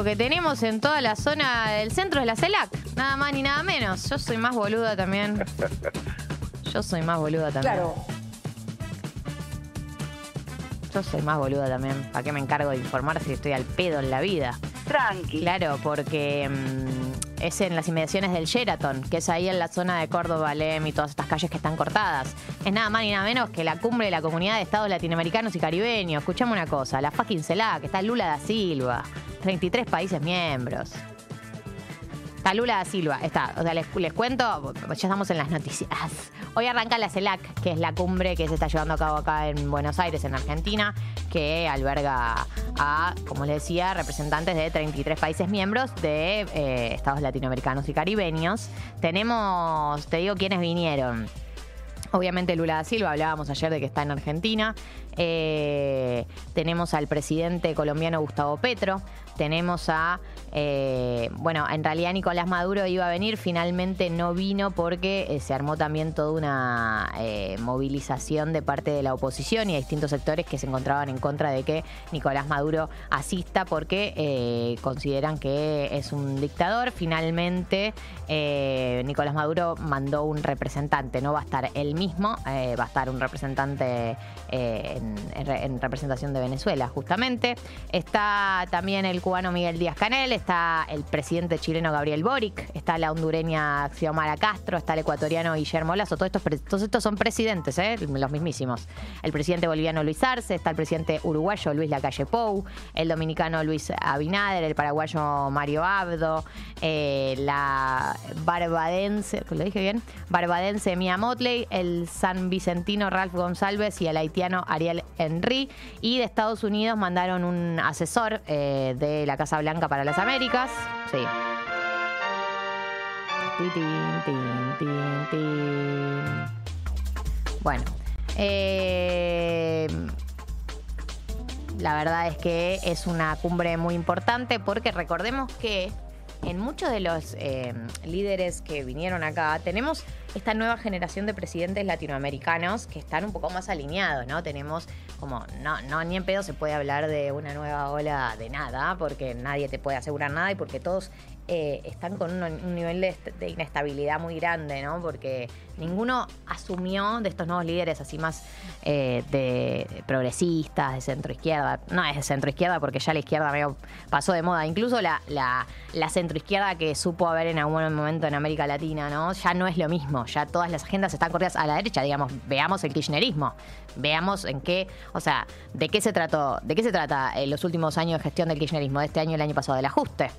que tenemos en toda la zona del centro de la CELAC. Nada más ni nada menos. Yo soy más boluda también. Yo soy más boluda también. Claro. Yo soy más boluda también. ¿Para qué me encargo de informar si estoy al pedo en la vida? Tranqui. Claro, porque mm, es en las inmediaciones del Sheraton, que es ahí en la zona de Córdoba, Lem y todas estas calles que están cortadas. Es nada más ni nada menos que la cumbre de la comunidad de estados latinoamericanos y caribeños. Escuchame una cosa, la fucking CELAC, está Lula da Silva, 33 países miembros. Está Lula da Silva, está. O sea, les, les cuento, ya estamos en las noticias. Hoy arranca la CELAC, que es la cumbre que se está llevando a cabo acá en Buenos Aires, en Argentina, que alberga a, como les decía, representantes de 33 países miembros de eh, estados latinoamericanos y caribeños. Tenemos, te digo, quiénes vinieron. Obviamente Lula da Silva, hablábamos ayer de que está en Argentina. Eh, tenemos al presidente colombiano Gustavo Petro. Tenemos a, eh, bueno, en realidad Nicolás Maduro iba a venir, finalmente no vino porque eh, se armó también toda una eh, movilización de parte de la oposición y de distintos sectores que se encontraban en contra de que Nicolás Maduro asista porque consideran que es un dictador. Finalmente Nicolás Maduro mandó un representante, no va a estar él mismo, va a estar un representante en, en re- en representación de Venezuela, justamente. Está también el cubano Miguel Díaz Canel, está el presidente chileno Gabriel Boric, está la hondureña Xiomara Castro, está el ecuatoriano Guillermo Lazo. Todos estos, todos estos son presidentes, ¿eh? los mismísimos. El presidente boliviano Luis Arce, está el presidente uruguayo Luis Lacalle Pou, el dominicano Luis Abinader, el paraguayo Mario Abdo, eh, la barbadense, ¿lo dije bien? Barbadense Mia Motley, el san vicentino Ralph González y el haitiano Ariel Henry. Y de Estados Unidos mandaron un asesor eh, de la Casa Blanca para las Américas. Sí. Bueno. eh, la verdad es que es una cumbre muy importante porque recordemos que en muchos de los eh, líderes que vinieron acá tenemos esta nueva generación de presidentes latinoamericanos que están un poco más alineados, ¿no? Tenemos como, no, no, ni en pedo se puede hablar de una nueva ola de nada, porque nadie te puede asegurar nada y porque todos eh, están con un, nivel de, est- de inestabilidad muy grande, ¿no? Porque ninguno asumió de estos nuevos líderes así más eh, de progresistas, de centro izquierda. No es de centro izquierda porque ya la izquierda medio pasó de moda. Incluso la, la, la centro izquierda que supo haber en algún momento en América Latina, ¿no? Ya no es lo mismo. Ya todas las agendas están corridas a la derecha, digamos. Veamos el kirchnerismo. Veamos en qué, o sea, de qué se trató, de qué se trata en los últimos años de gestión del kirchnerismo, de este año y el año pasado, del ajuste.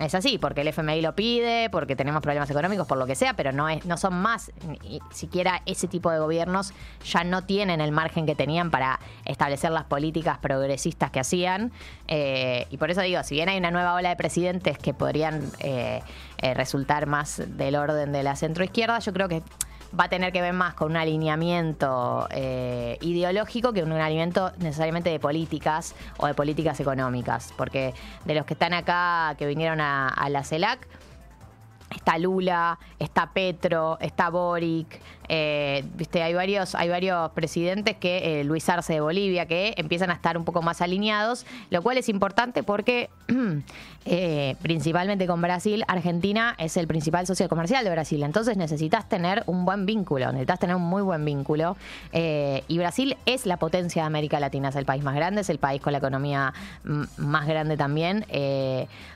Es así, porque el FMI lo pide, porque tenemos problemas económicos, por lo que sea, pero no, es, no son más, ni siquiera ese tipo de gobiernos ya no tienen el margen que tenían para establecer las políticas progresistas que hacían. Eh, y por eso digo, si bien hay una nueva ola de presidentes que podrían eh, eh, resultar más del orden de la centroizquierda, yo creo que va a tener que ver más con un alineamiento eh, ideológico que un alineamiento necesariamente de políticas o de políticas económicas. Porque de los que están acá, que vinieron a, a la CELAC, está Lula, está Petro, está Boric, eh, viste, hay varios, hay varios presidentes que, eh, Luis Arce de Bolivia, que empiezan a estar un poco más alineados, lo cual es importante porque eh, principalmente con Brasil, Argentina es el principal socio comercial de Brasil, entonces necesitas tener un buen vínculo, necesitas tener un muy buen vínculo, eh, y Brasil es la potencia de América Latina, es el país más grande, es el país con la economía más grande también,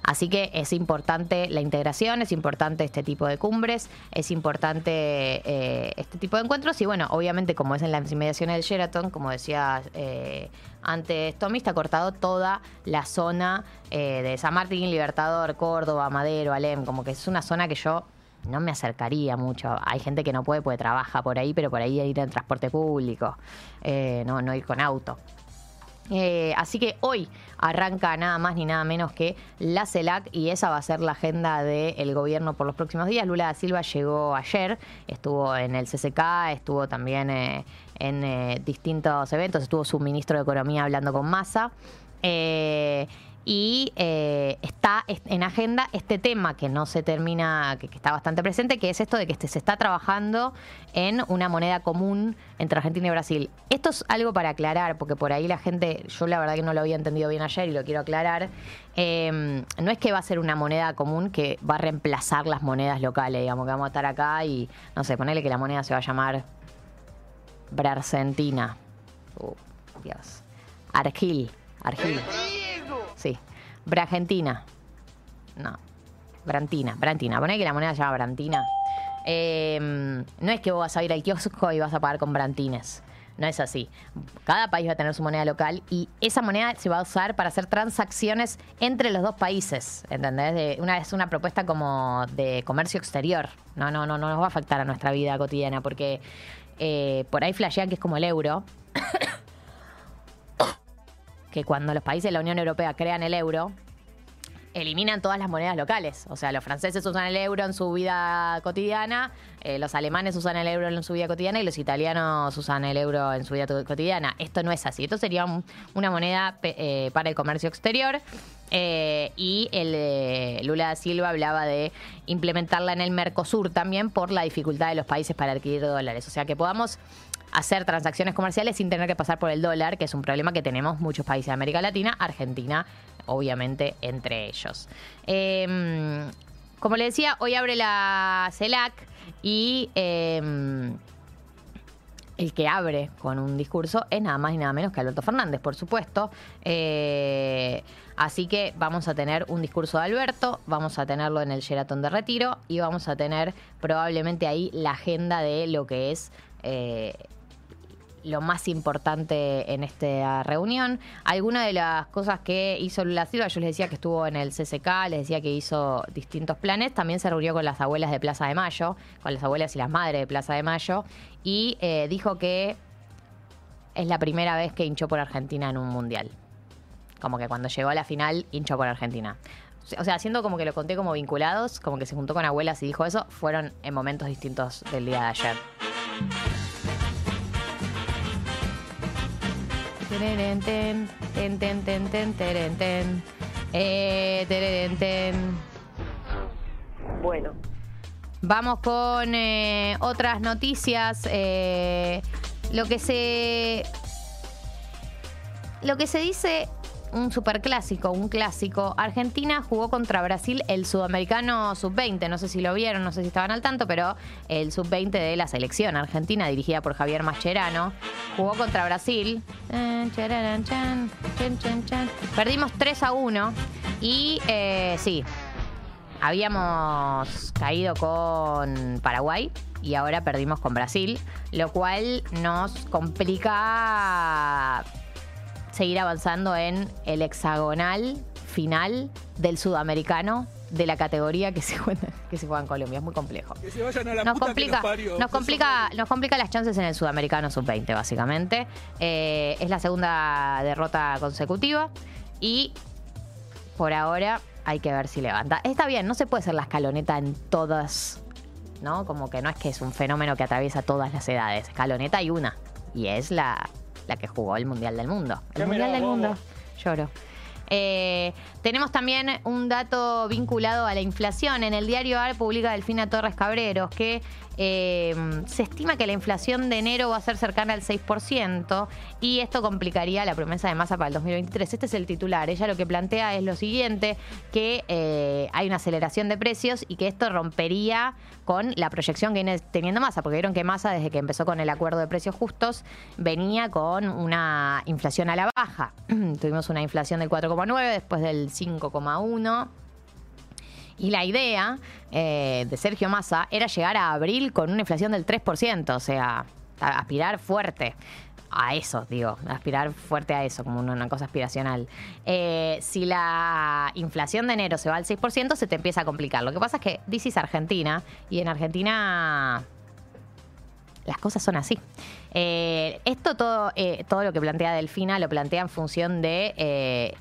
así que es importante la integración, es importante este tipo de cumbres, es importante este tipo de encuentros y bueno, obviamente como es en las inmediaciones del Sheraton, como decía eh, antes Tommy, está cortado toda la zona eh, de San Martín, Libertador, Córdoba, Madero, Alem, como que es una zona que yo no me acercaría mucho. Hay gente que no puede, porque trabaja por ahí, pero por ahí ir en transporte público, eh, no, no ir con auto. Eh, así que hoy arranca nada más ni nada menos que la CELAC y esa va a ser la agenda del gobierno por los próximos días. Lula da Silva llegó ayer, estuvo en el CCK, estuvo también eh, en eh, distintos eventos, estuvo su ministro de Economía hablando con Massa. Eh, y eh, está en agenda este tema que no se termina, que, está bastante presente, que es esto de que se está trabajando en una moneda común entre Argentina y Brasil. Esto es algo para aclarar, porque por ahí la gente, yo la verdad que no lo había entendido bien ayer y lo quiero aclarar, em, no es que va a ser una moneda común que va a reemplazar las monedas locales, digamos, que vamos a estar acá y, no sé, ponerle que la moneda se va a llamar Brarcentina. Uh, Dios. Argil. Argil. Sí. Bragentina. No. Brantina. Brantina. Poné que la moneda se llama Brantina. Em, no es que vos vas a ir al kiosco y vas a pagar con brantines. No es así. Cada país va a tener su moneda local y esa moneda se va a usar para hacer transacciones entre los dos países. ¿Entendés? una, es una propuesta como de comercio exterior. No, no, no, no nos va a afectar a nuestra vida cotidiana porque eh, por ahí flashean que es como el euro. Que cuando los países de la Unión Europea crean el euro, eliminan todas las monedas locales. O sea, los franceses usan el euro en su vida cotidiana, eh, los alemanes usan el euro en su vida cotidiana y los italianos usan el euro en su vida cotidiana. Esto no es así. Esto sería una moneda eh, para el comercio exterior. Eh, y Lula da Silva hablaba de implementarla en el Mercosur también por la dificultad de los países para adquirir dólares. O sea, que podamos hacer transacciones comerciales sin tener que pasar por el dólar, que es un problema que tenemos muchos países de América Latina, Argentina obviamente entre ellos. Em, como le decía, hoy abre la CELAC y em, el que abre con un discurso es nada más y nada menos que Alberto Fernández, por supuesto. Eh, así que vamos a tener un discurso de Alberto, vamos a tenerlo en el Sheraton de Retiro y vamos a tener probablemente ahí la agenda de lo que es... Eh, lo más importante en esta reunión. Algunas de las cosas que hizo Lula Silva, yo les decía que estuvo en el CCK, les decía que hizo distintos planes, también se reunió con las abuelas de Plaza de Mayo, con las abuelas y las madres de Plaza de Mayo, y eh, dijo que es la primera vez que hinchó por Argentina en un mundial. Como que cuando llegó a la final, hinchó por Argentina. O sea, haciendo como que lo conté como vinculados, como que se juntó con abuelas y dijo eso, fueron en momentos distintos del día de ayer. Eh, bueno. Vamos con eh, otras noticias. Eh, lo que se. Lo que se dice un superclásico, un clásico. Argentina jugó contra Brasil el sudamericano sub-20. No sé si lo vieron, no sé si estaban al tanto, pero el sub-20 de la selección argentina, dirigida por Javier Mascherano, jugó contra Brasil. Perdimos 3 a 1. Y eh, sí, habíamos caído con Paraguay y ahora perdimos con Brasil, lo cual nos complica seguir avanzando en el hexagonal final del sudamericano de la categoría que se juega, que se juega en Colombia. Es muy complejo. nos complica, nos, complica, nos complica las chances en el sudamericano sub-20, básicamente. Eh, es la segunda derrota consecutiva y por ahora hay que ver si levanta. Está bien, no se puede ser la escaloneta en todas, ¿no? Como que no es que es un fenómeno que atraviesa todas las edades. Escaloneta hay una y es la la que jugó el Mundial del Mundo. El Mundial del Mundo. Lloro. Eh, tenemos también un dato vinculado a la inflación. En el diario AR publica Delfina Torres Cabreros que eh, se estima que la inflación de enero va a ser cercana al 6% y esto complicaría la promesa de masa para el 2023. Este es el titular. Ella lo que plantea es lo siguiente, que eh, hay una aceleración de precios y que esto rompería con la proyección que viene teniendo masa, porque vieron que masa desde que empezó con el acuerdo de precios justos venía con una inflación a la baja. Tuvimos una inflación del 4,9 después del 5,1 y la idea eh, de Sergio Massa era llegar a abril con una inflación del 3%, o sea, aspirar fuerte a eso, digo, aspirar fuerte a eso, como una, cosa aspiracional. Eh, si la inflación de enero se va al 6%, se te empieza a complicar. Lo que pasa es que dices Argentina, y en Argentina las cosas son así. Eh, esto todo, todo lo que plantea Delfina lo plantea en función de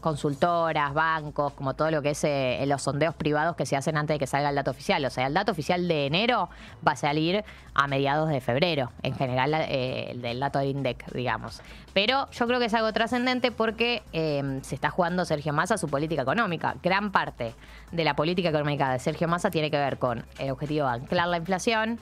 consultoras, bancos, como todo lo que es eh, los sondeos privados que se hacen antes de que salga el dato oficial. O sea, el dato oficial de enero va a salir a mediados de febrero, en general eh, el del dato del INDEC, digamos. Pero yo creo que es algo trascendente porque eh, se está jugando Sergio Massa su política económica. Gran parte de la política económica de Sergio Massa tiene que ver con el objetivo de anclar la inflación,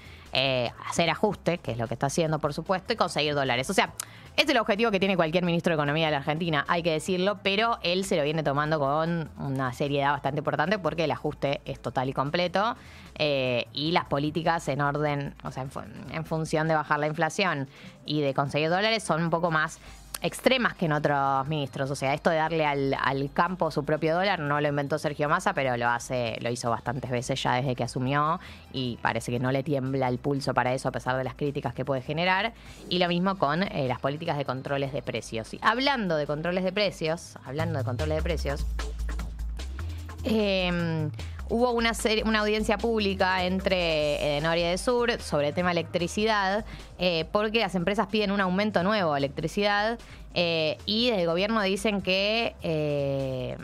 hacer ajuste, que es lo que está haciendo, por supuesto, y conseguir dólares. O sea, es el objetivo que tiene cualquier ministro de Economía de la Argentina, hay que decirlo, pero él se lo viene tomando con una seriedad bastante importante porque el ajuste es total y completo eh, y las políticas en orden, o sea, en función de bajar la inflación y de conseguir dólares son un poco más extremas que en otros ministros. O sea, esto de darle al, campo su propio dólar no lo inventó Sergio Massa, pero lo hace, lo hizo bastantes veces ya desde que asumió y parece que no le tiembla el pulso para eso a pesar de las críticas que puede generar. Y lo mismo con eh, las políticas de controles de precios. Y hablando de controles de precios, hablando de controles de precios, eh, hubo una, una audiencia pública entre Noria de Sur sobre el tema electricidad, eh, porque las empresas piden un aumento nuevo de electricidad eh, y desde el gobierno dicen que eh,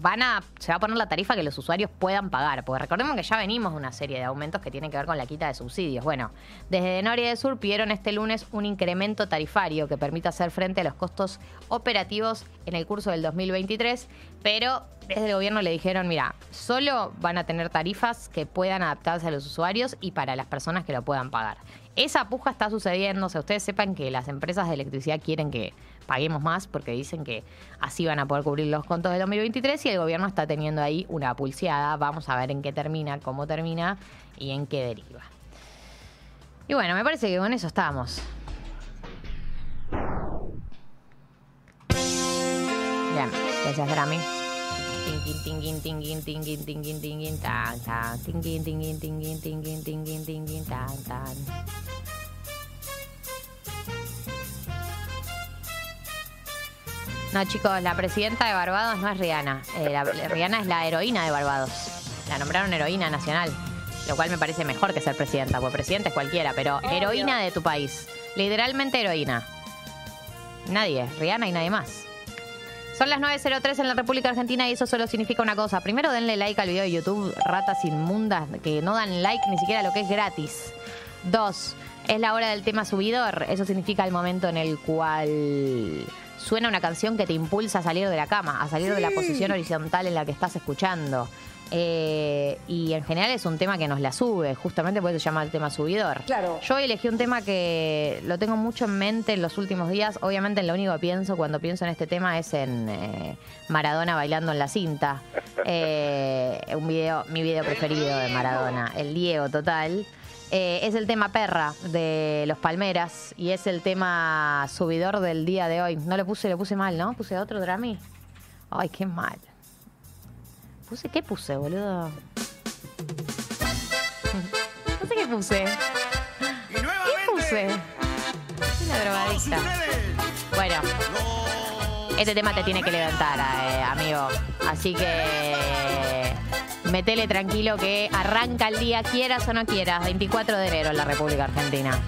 van a, se va a poner la tarifa que los usuarios puedan pagar. Porque recordemos que ya venimos de una serie de aumentos que tienen que ver con la quita de subsidios. Bueno, desde Noria de Sur pidieron este lunes un incremento tarifario que permita hacer frente a los costos operativos en el curso del 2023, pero desde el gobierno le dijeron, mira, solo van a tener tarifas que puedan adaptarse a los usuarios y para las personas que lo puedan pagar. Esa puja está sucediendo, o sea, ustedes sepan que las empresas de electricidad quieren que paguemos más porque dicen que así van a poder cubrir los contos del 2023 y el gobierno está teniendo ahí una pulseada. Vamos a ver en qué termina, cómo termina y en qué deriva. Y bueno, me parece que con eso estamos. Gracias Grammy. No, chicos, la presidenta de Barbados no es Rihanna. Eh, la, Rihanna es la heroína de Barbados. La nombraron heroína nacional. Lo cual me parece mejor que ser presidenta, porque presidente es cualquiera, pero heroína de tu país. Literalmente heroína. Nadie, Rihanna y nadie más. Son las 9.03 en la República Argentina y eso solo significa una cosa. Primero denle like al video de YouTube, ratas inmundas, que no dan like ni siquiera lo que es gratis. Dos, es la hora del tema subidor. Eso significa el momento en el cual suena una canción que te impulsa a salir de la cama, a salir de la posición horizontal en la que estás escuchando. Eh, y en general es un tema que nos la sube, justamente por eso se llama el tema subidor. Claro. Yo elegí un tema que lo tengo mucho en mente en los últimos días. Obviamente, lo único que pienso cuando pienso en este tema es en eh, Maradona bailando en la cinta. Eh, un video, mi video preferido de Maradona, el Diego total. Eh, es el tema perra de los Palmeras y es el tema subidor del día de hoy. No le puse, le puse mal, ¿no? Puse otro Drami. Ay, qué mal. Puse, ¿qué puse, boludo? No sé qué puse. ¿Qué puse? Una drogadicta. Bueno, este tema te tiene que levantar, eh, amigo. Así que metele tranquilo que arranca el día, quieras o no quieras, 24 de enero en la República Argentina.